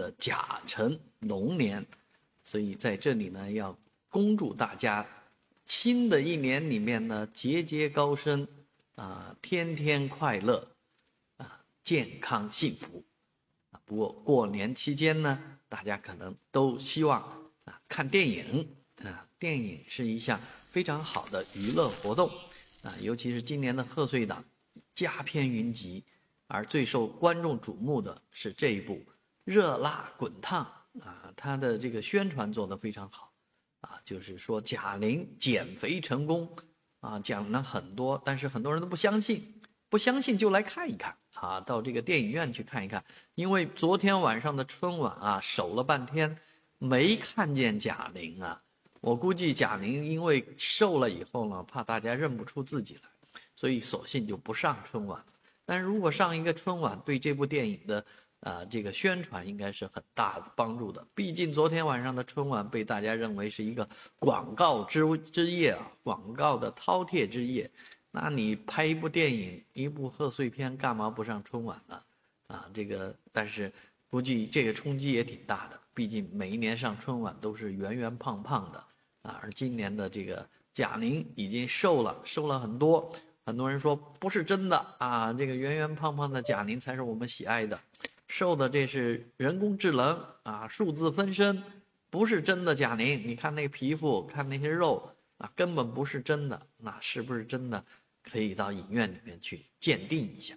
的甲辰龙年，所以在这里呢，要恭祝大家新的一年里面呢，节节高升啊，天天快乐啊，健康幸福。不过过年期间呢，大家可能都希望啊看电影啊，电影是一项非常好的娱乐活动啊，尤其是今年的贺岁档，佳片云集。而最受观众瞩目的是这一部《热辣滚烫》啊，它的这个宣传做得非常好，啊，就是说贾玲减肥成功，啊，讲了很多，但是很多人都不相信，不相信就来看一看啊，到这个电影院去看一看，因为昨天晚上的春晚啊，守了半天没看见贾玲啊，我估计贾玲因为瘦了以后呢，怕大家认不出自己来，所以索性就不上春晚。但是如果上一个春晚，对这部电影的，啊，这个宣传应该是很大的帮助的。毕竟昨天晚上的春晚被大家认为是一个广告之之夜啊，广告的饕餮之夜。那你拍一部电影，一部贺岁片，干嘛不上春晚呢？啊，这个，但是估计这个冲击也挺大的。毕竟每一年上春晚都是圆圆胖胖的，啊，而今年的这个贾玲已经瘦了，瘦了很多。很多人说不是真的啊，这个圆圆胖胖的贾玲才是我们喜爱的，受的这是人工智能啊，数字分身，不是真的贾玲。你看那皮肤，看那些肉啊，根本不是真的。那是不是真的？可以到影院里面去鉴定一下。